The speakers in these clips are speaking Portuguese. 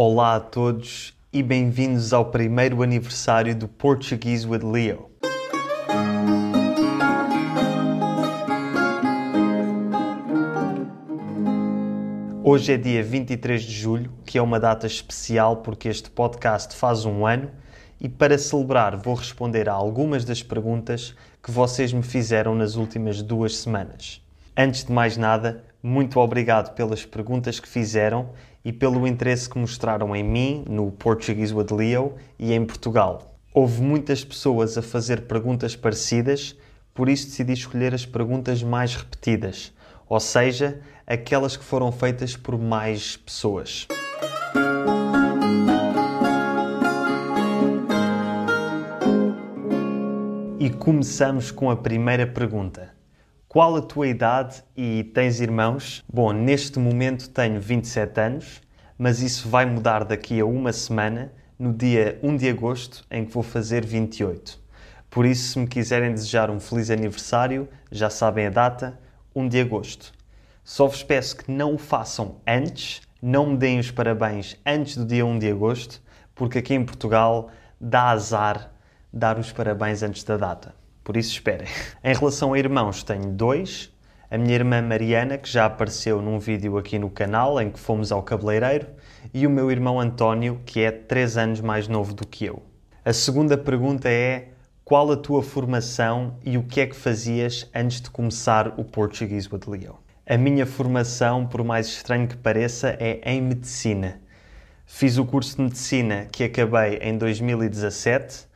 Olá a todos e bem-vindos ao primeiro aniversário do Portuguese with Leo. Hoje é dia 23 de julho, que é uma data especial porque este podcast faz um ano e para celebrar vou responder a algumas das perguntas que vocês me fizeram nas últimas duas semanas. Antes de mais nada, muito obrigado pelas perguntas que fizeram e pelo interesse que mostraram em mim, no Portuguese with Leo e em Portugal. Houve muitas pessoas a fazer perguntas parecidas, por isso decidi escolher as perguntas mais repetidas, ou seja, aquelas que foram feitas por mais pessoas. E começamos com a primeira pergunta. Qual a tua idade e tens irmãos? Bom, neste momento tenho 27 anos, mas isso vai mudar daqui a uma semana, no dia 1 de agosto, em que vou fazer 28. Por isso, se me quiserem desejar um feliz aniversário, já sabem a data, 1 de agosto. Só vos peço que não o façam antes, não me deem os parabéns antes do dia 1 de agosto, porque aqui em Portugal dá azar dar os parabéns antes da data por isso esperem. Em relação a irmãos, tenho dois. A minha irmã Mariana, que já apareceu num vídeo aqui no canal em que fomos ao cabeleireiro, e o meu irmão António, que é 3 anos mais novo do que eu. A segunda pergunta é: qual a tua formação e o que é que fazias antes de começar o Portuguese with Leo? A minha formação, por mais estranho que pareça, é em medicina. Fiz o curso de medicina que acabei em 2017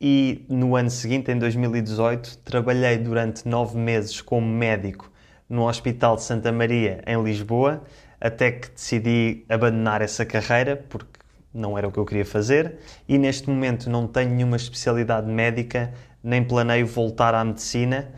e no ano seguinte, em 2018, trabalhei durante nove meses como médico no Hospital de Santa Maria, em Lisboa, até que decidi abandonar essa carreira, porque não era o que eu queria fazer, e neste momento não tenho nenhuma especialidade médica, nem planeio voltar à medicina,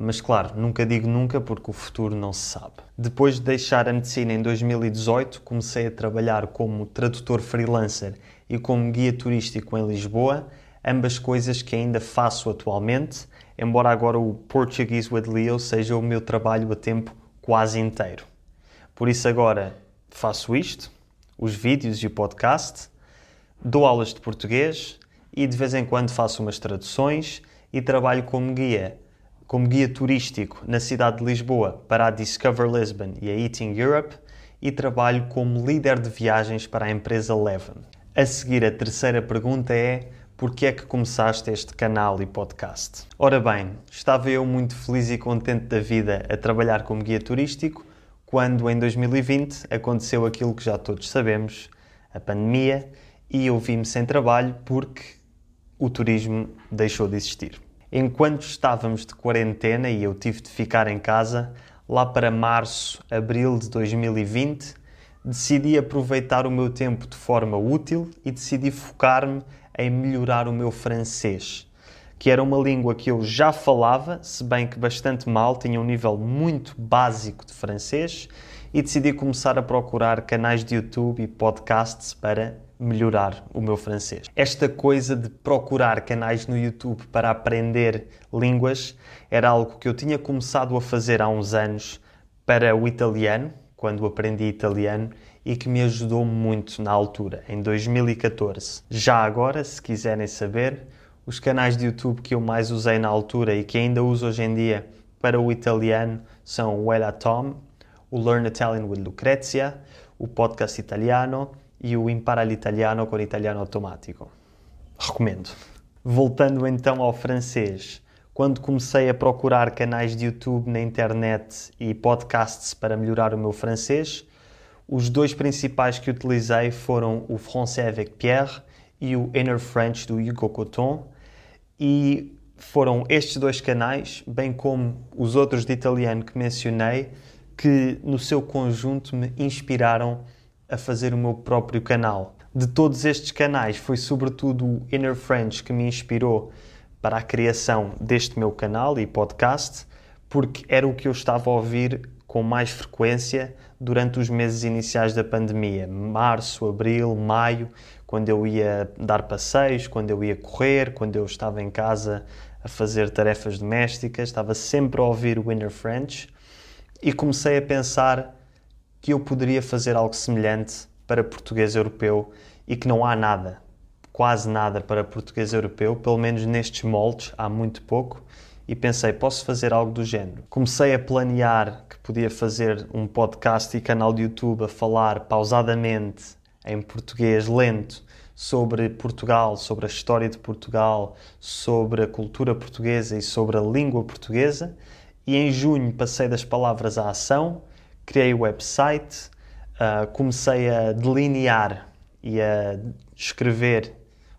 mas claro, nunca digo nunca porque o futuro não se sabe. Depois de deixar a medicina em 2018, comecei a trabalhar como tradutor freelancer e como guia turístico em Lisboa ambas coisas que ainda faço atualmente, embora agora o Portuguese with Leo seja o meu trabalho a tempo quase inteiro. Por isso agora faço isto, os vídeos e o podcast, dou aulas de português e de vez em quando faço umas traduções e trabalho como guia, como guia turístico na cidade de Lisboa para a Discover Lisbon e a Eating Europe e trabalho como líder de viagens para a empresa Leven. A seguir, a terceira pergunta é porque é que começaste este canal e podcast? Ora bem, estava eu muito feliz e contente da vida a trabalhar como guia turístico quando em 2020 aconteceu aquilo que já todos sabemos, a pandemia, e eu vi-me sem trabalho porque o turismo deixou de existir. Enquanto estávamos de quarentena e eu tive de ficar em casa, lá para março, abril de 2020, decidi aproveitar o meu tempo de forma útil e decidi focar-me em melhorar o meu francês, que era uma língua que eu já falava, se bem que bastante mal, tinha um nível muito básico de francês, e decidi começar a procurar canais de YouTube e podcasts para melhorar o meu francês. Esta coisa de procurar canais no YouTube para aprender línguas era algo que eu tinha começado a fazer há uns anos para o italiano, quando aprendi italiano, e que me ajudou muito na altura, em 2014. Já agora, se quiserem saber, os canais de YouTube que eu mais usei na altura e que ainda uso hoje em dia para o italiano são o Ella Tom, o Learn Italian with Lucrezia, o Podcast Italiano e o Impara l'Italiano com Italiano Automático. Recomendo. Voltando então ao francês, quando comecei a procurar canais de YouTube na internet e podcasts para melhorar o meu francês, os dois principais que utilizei foram o Français avec Pierre e o Inner French do Hugo Coton, e foram estes dois canais, bem como os outros de italiano que mencionei, que no seu conjunto me inspiraram a fazer o meu próprio canal. De todos estes canais, foi sobretudo o Inner French que me inspirou para a criação deste meu canal e podcast, porque era o que eu estava a ouvir com mais frequência durante os meses iniciais da pandemia, março, abril, maio, quando eu ia dar passeios, quando eu ia correr, quando eu estava em casa a fazer tarefas domésticas, estava sempre a ouvir o Inner French e comecei a pensar que eu poderia fazer algo semelhante para português europeu e que não há nada, quase nada para português europeu, pelo menos nestes moldes, há muito pouco, e pensei, posso fazer algo do género. Comecei a planear podia fazer um podcast e canal de YouTube a falar pausadamente, em português lento, sobre Portugal, sobre a história de Portugal, sobre a cultura portuguesa e sobre a língua portuguesa. E em junho passei das palavras à ação, criei o website, uh, comecei a delinear e a escrever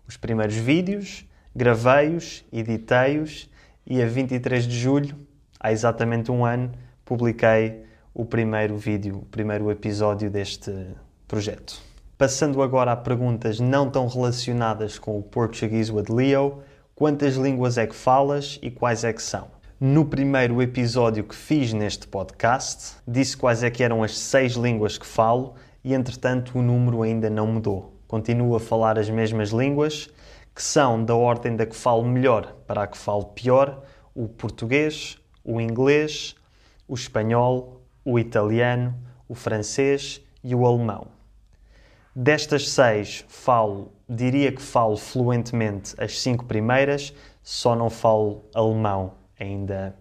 os primeiros vídeos, gravei-os, editei-os e a 23 de julho, há exatamente um ano, publiquei o primeiro vídeo, o primeiro episódio deste projeto. Passando agora a perguntas não tão relacionadas com o Português with Leo, quantas línguas é que falas e quais é que são? No primeiro episódio que fiz neste podcast, disse quais é que eram as seis línguas que falo e entretanto o número ainda não mudou. Continuo a falar as mesmas línguas, que são da ordem da que falo melhor para a que falo pior: o português, o inglês, o espanhol, o italiano, o francês e o alemão. Destas seis, falo, diria que falo fluentemente as cinco primeiras, só não falo alemão ainda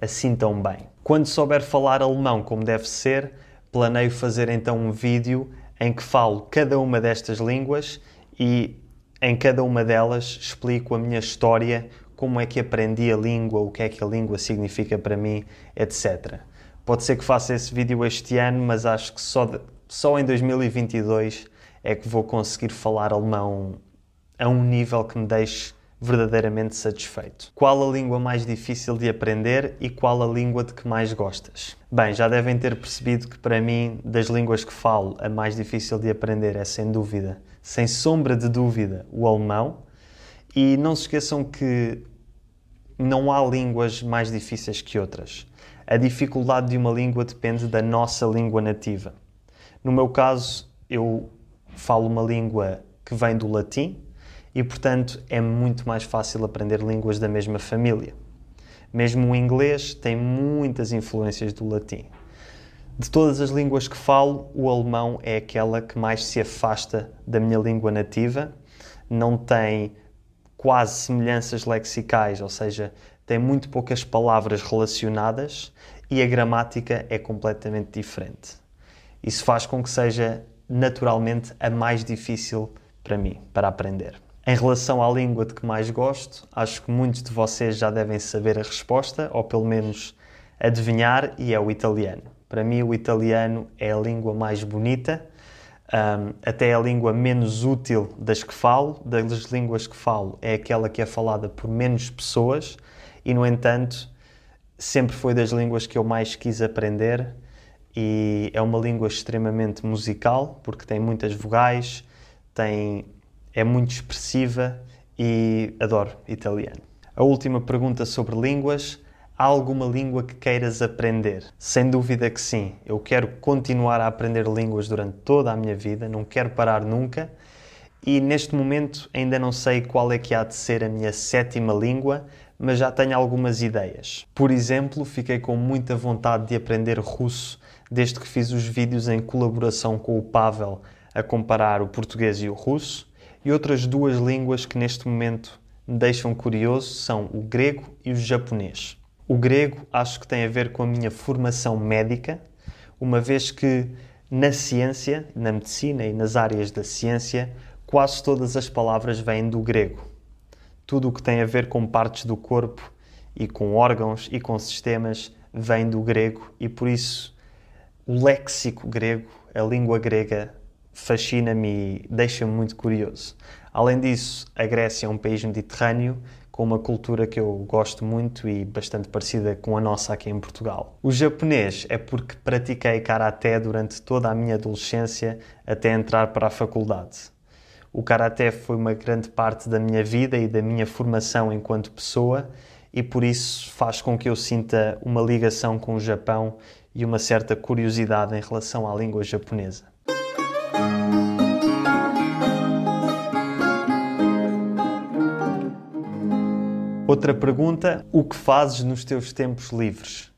assim tão bem. Quando souber falar alemão como deve ser, planeio fazer então um vídeo em que falo cada uma destas línguas e em cada uma delas explico a minha história, como é que aprendi a língua, o que é que a língua significa para mim, etc. Pode ser que faça esse vídeo este ano, mas acho que só, de, só em 2022 é que vou conseguir falar alemão a um nível que me deixe verdadeiramente satisfeito. Qual a língua mais difícil de aprender e qual a língua de que mais gostas? Bem, já devem ter percebido que para mim, das línguas que falo, a mais difícil de aprender é sem dúvida, sem sombra de dúvida, o alemão. E não se esqueçam que não há línguas mais difíceis que outras. A dificuldade de uma língua depende da nossa língua nativa. No meu caso, eu falo uma língua que vem do latim, e, portanto, é muito mais fácil aprender línguas da mesma família. Mesmo o inglês tem muitas influências do latim. De todas as línguas que falo, o alemão é aquela que mais se afasta da minha língua nativa, não tem quase semelhanças lexicais, ou seja, tem muito poucas palavras relacionadas e a gramática é completamente diferente. Isso faz com que seja naturalmente a mais difícil para mim, para aprender. Em relação à língua de que mais gosto, acho que muitos de vocês já devem saber a resposta, ou pelo menos adivinhar, e é o italiano. Para mim, o italiano é a língua mais bonita, um, até a língua menos útil das que falo. Das línguas que falo, é aquela que é falada por menos pessoas, e no entanto, sempre foi das línguas que eu mais quis aprender. E é uma língua extremamente musical, porque tem muitas vogais, tem é muito expressiva e adoro italiano. A última pergunta sobre línguas. Há alguma língua que queiras aprender? Sem dúvida que sim. Eu quero continuar a aprender línguas durante toda a minha vida, não quero parar nunca. E neste momento ainda não sei qual é que há de ser a minha sétima língua, mas já tenho algumas ideias. Por exemplo, fiquei com muita vontade de aprender russo desde que fiz os vídeos em colaboração com o Pavel a comparar o português e o russo. E outras duas línguas que neste momento me deixam curioso são o grego e o japonês. O grego acho que tem a ver com a minha formação médica, uma vez que na ciência, na medicina e nas áreas da ciência, quase todas as palavras vêm do grego. Tudo o que tem a ver com partes do corpo e com órgãos e com sistemas vem do grego e por isso o léxico grego, a língua grega, fascina-me e deixa-me muito curioso. Além disso, a Grécia é um país mediterrâneo com uma cultura que eu gosto muito e bastante parecida com a nossa aqui em Portugal. O japonês é porque pratiquei karaté durante toda a minha adolescência até entrar para a faculdade. O karaté foi uma grande parte da minha vida e da minha formação enquanto pessoa e por isso faz com que eu sinta uma ligação com o Japão e uma certa curiosidade em relação à língua japonesa. Outra pergunta: o que fazes nos teus tempos livres?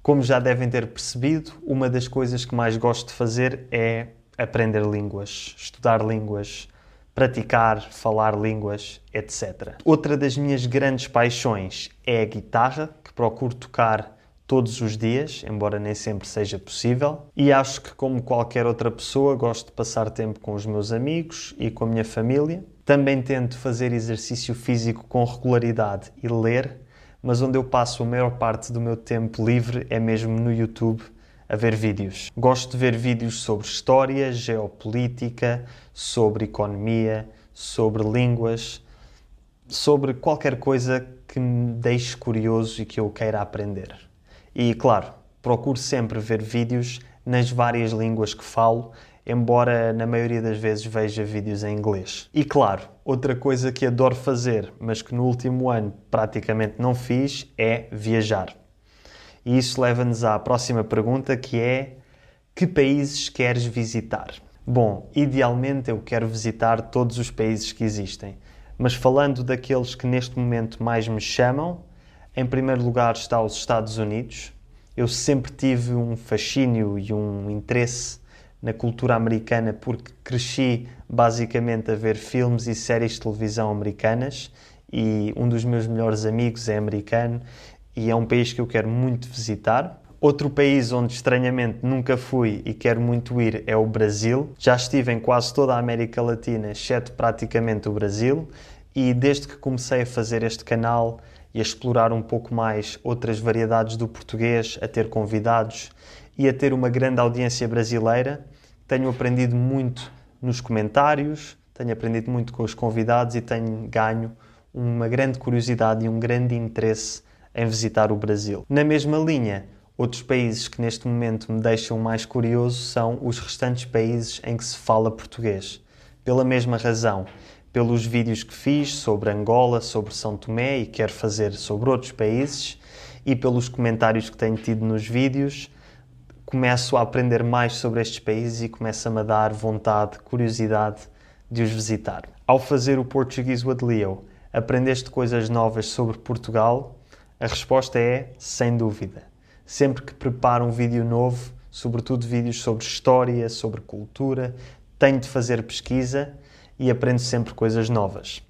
Como já devem ter percebido, uma das coisas que mais gosto de fazer é aprender línguas, estudar línguas, praticar, falar línguas, etc. Outra das minhas grandes paixões é a guitarra, que procuro tocar todos os dias, embora nem sempre seja possível. E acho que, como qualquer outra pessoa, gosto de passar tempo com os meus amigos e com a minha família. Também tento fazer exercício físico com regularidade e ler, mas onde eu passo a maior parte do meu tempo livre é mesmo no YouTube a ver vídeos. Gosto de ver vídeos sobre história, geopolítica, sobre economia, sobre línguas, sobre qualquer coisa que me deixe curioso e que eu queira aprender. E claro, procuro sempre ver vídeos nas várias línguas que falo, embora na maioria das vezes veja vídeos em inglês. E claro, outra coisa que adoro fazer, mas que no último ano praticamente não fiz, é viajar. E isso leva-nos à próxima pergunta que é: que países queres visitar? Bom, idealmente eu quero visitar todos os países que existem, mas falando daqueles que neste momento mais me chamam, em primeiro lugar está os Estados Unidos. Eu sempre tive um fascínio e um interesse na cultura americana porque cresci basicamente a ver filmes e séries de televisão americanas e um dos meus melhores amigos é americano e é um país que eu quero muito visitar. Outro país onde estranhamente nunca fui e quero muito ir é o Brasil. Já estive em quase toda a América Latina, exceto praticamente o Brasil, e desde que comecei a fazer este canal e a explorar um pouco mais outras variedades do português, a ter convidados e a ter uma grande audiência brasileira. Tenho aprendido muito nos comentários, tenho aprendido muito com os convidados e tenho ganho uma grande curiosidade e um grande interesse em visitar o Brasil. Na mesma linha, outros países que neste momento me deixam mais curioso são os restantes países em que se fala português. Pela mesma razão, pelos vídeos que fiz sobre Angola, sobre São Tomé e quero fazer sobre outros países e pelos comentários que tenho tido nos vídeos, começo a aprender mais sobre estes países e começa-me a dar vontade, curiosidade de os visitar. Ao fazer o Português with Leo, aprendeste coisas novas sobre Portugal? A resposta é sem dúvida. Sempre que preparo um vídeo novo, sobretudo vídeos sobre história, sobre cultura, tenho de fazer pesquisa e aprendo sempre coisas novas.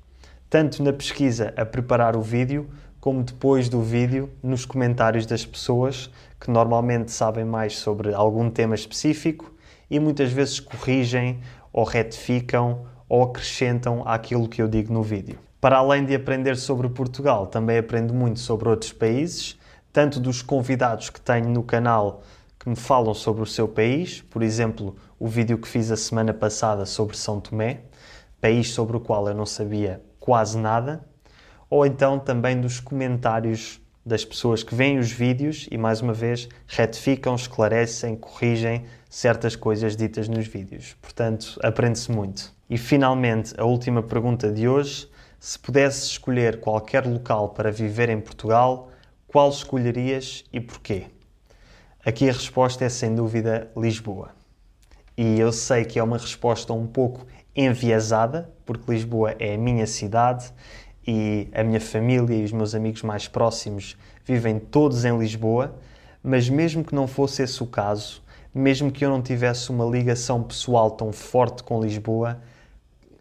Tanto na pesquisa a preparar o vídeo, como depois do vídeo nos comentários das pessoas que normalmente sabem mais sobre algum tema específico e muitas vezes corrigem ou retificam ou acrescentam aquilo que eu digo no vídeo. Para além de aprender sobre Portugal, também aprendo muito sobre outros países, tanto dos convidados que tenho no canal que me falam sobre o seu país, por exemplo, o vídeo que fiz a semana passada sobre São Tomé, país sobre o qual eu não sabia quase nada, ou então também dos comentários das pessoas que veem os vídeos e, mais uma vez, retificam, esclarecem, corrigem certas coisas ditas nos vídeos. Portanto, aprende-se muito. E finalmente, a última pergunta de hoje: se pudesse escolher qualquer local para viver em Portugal, qual escolherias e porquê? Aqui a resposta é sem dúvida Lisboa. E eu sei que é uma resposta um pouco enviesada, porque Lisboa é a minha cidade e a minha família e os meus amigos mais próximos vivem todos em Lisboa, mas mesmo que não fosse esse o caso, mesmo que eu não tivesse uma ligação pessoal tão forte com Lisboa,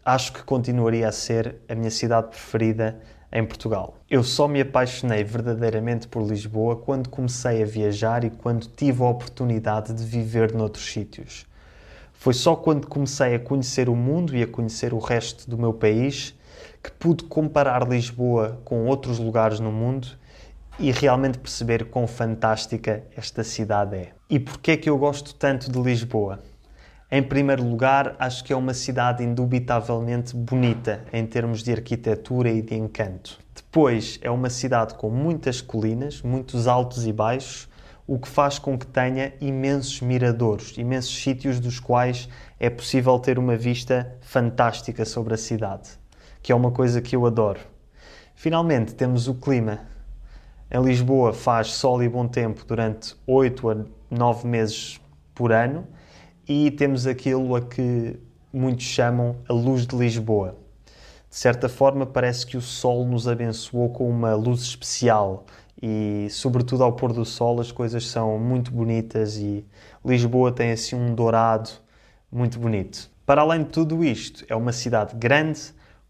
acho que continuaria a ser a minha cidade preferida em Portugal. Eu só me apaixonei verdadeiramente por Lisboa quando comecei a viajar e quando tive a oportunidade de viver noutros sítios. Foi só quando comecei a conhecer o mundo e a conhecer o resto do meu país que pude comparar Lisboa com outros lugares no mundo e realmente perceber quão fantástica esta cidade é. E porquê é que eu gosto tanto de Lisboa? Em primeiro lugar, acho que é uma cidade indubitavelmente bonita em termos de arquitetura e de encanto. Depois, é uma cidade com muitas colinas, muitos altos e baixos, o que faz com que tenha imensos miradores, imensos sítios dos quais é possível ter uma vista fantástica sobre a cidade, que é uma coisa que eu adoro. Finalmente, temos o clima. Em Lisboa faz sol e bom tempo durante 8 a 9 meses por ano e temos aquilo a que muitos chamam a luz de Lisboa. De certa forma, parece que o sol nos abençoou com uma luz especial e, sobretudo ao pôr do sol, as coisas são muito bonitas e Lisboa tem assim um dourado muito bonito. Para além de tudo isto, é uma cidade grande,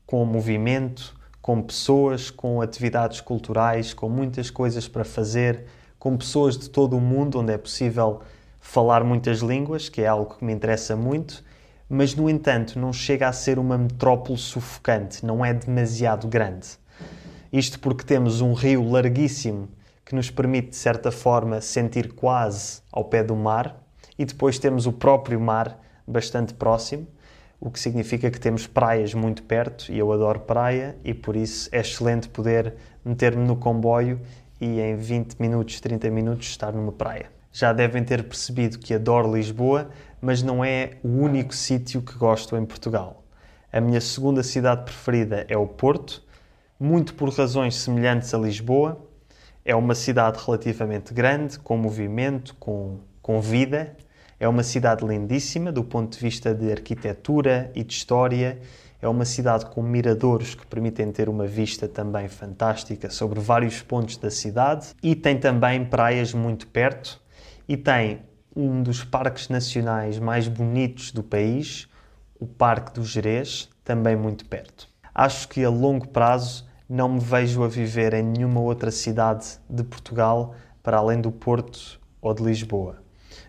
com movimento, com pessoas, com atividades culturais, com muitas coisas para fazer, com pessoas de todo o mundo, onde é possível falar muitas línguas, que é algo que me interessa muito, mas no entanto não chega a ser uma metrópole sufocante, não é demasiado grande. Isto porque temos um rio larguíssimo que nos permite, de certa forma, sentir quase ao pé do mar, e depois temos o próprio mar bastante próximo, o que significa que temos praias muito perto, e eu adoro praia, e por isso é excelente poder meter-me no comboio e em 20 minutos, 30 minutos estar numa praia. Já devem ter percebido que adoro Lisboa, mas não é o único sítio que gosto em Portugal. A minha segunda cidade preferida é o Porto, muito por razões semelhantes a Lisboa. É uma cidade relativamente grande, com movimento, com, com vida, é uma cidade lindíssima do ponto de vista de arquitetura e de história. É uma cidade com miradores que permitem ter uma vista também fantástica sobre vários pontos da cidade e tem também praias muito perto e tem um dos parques nacionais mais bonitos do país, o Parque do Gerês, também muito perto. Acho que a longo prazo não me vejo a viver em nenhuma outra cidade de Portugal para além do Porto ou de Lisboa.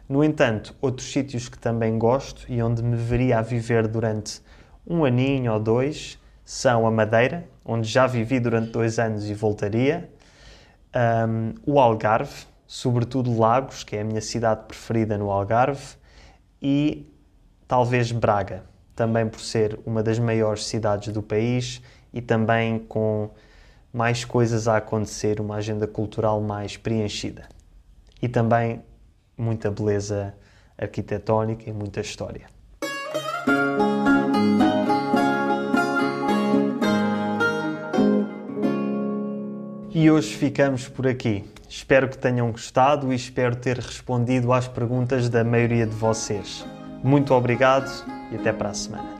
No entanto, outros sítios que também gosto e onde me veria a viver durante um aninho ou dois são a Madeira, onde já vivi durante dois anos e voltaria, um, o Algarve, sobretudo Lagos, que é a minha cidade preferida no Algarve, e talvez Braga, também por ser uma das maiores cidades do país e também com mais coisas a acontecer, uma agenda cultural mais preenchida. E também muita beleza arquitetónica e muita história. E hoje ficamos por aqui. Espero que tenham gostado e espero ter respondido às perguntas da maioria de vocês. Muito obrigado e até para a semana.